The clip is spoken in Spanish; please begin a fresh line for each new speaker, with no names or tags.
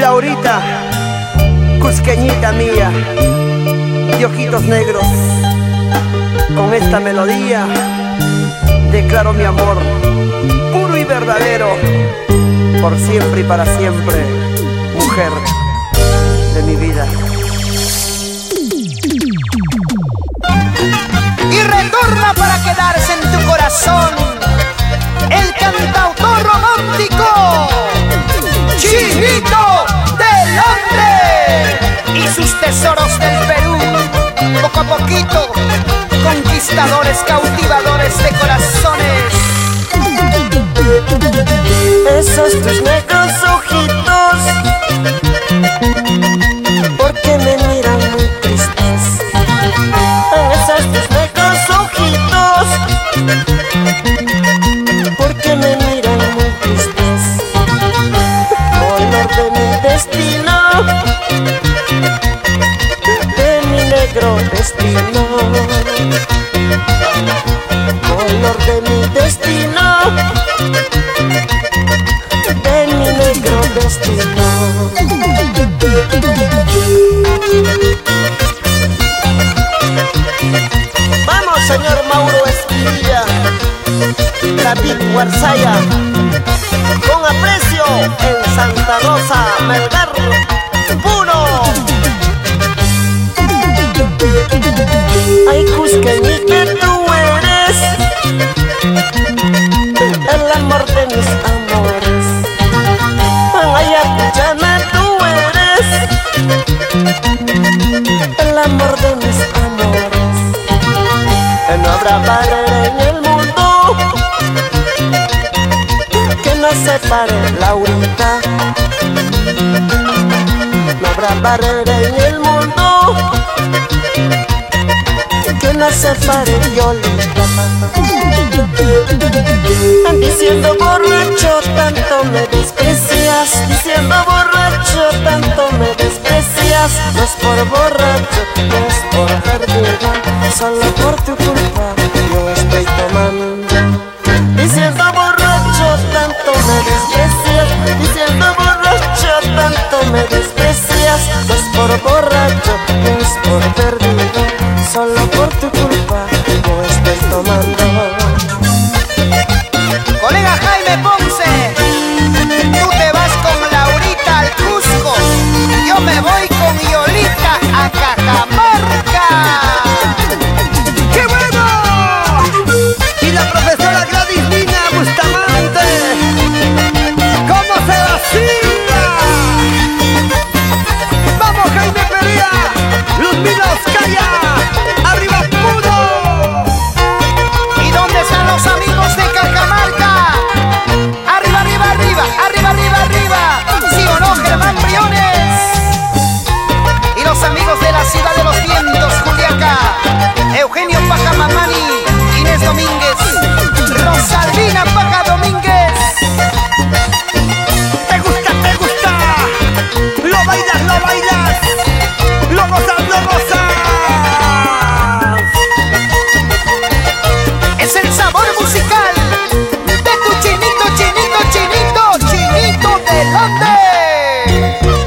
Laurita, cusqueñita mía, de ojitos negros, con esta melodía declaro mi amor puro y verdadero, por siempre y para siempre, mujer
tesoros del Perú, poco a poquito, conquistadores, cautivadores de corazones.
Esos tus negros destino. De mi negro destino. Vamos, señor Mauro Esquilla, David Guarzaya, separe, Laurita. No habrá barrera en el mundo que nos separe, Yolita. Diciendo borracho tanto me desprecias Diciendo borracho tanto me desprecias No es por borracho, es por perdido Solo desprecias No es por borracho, no es por perdido. Solo por tu culpa yo estoy tomando
Música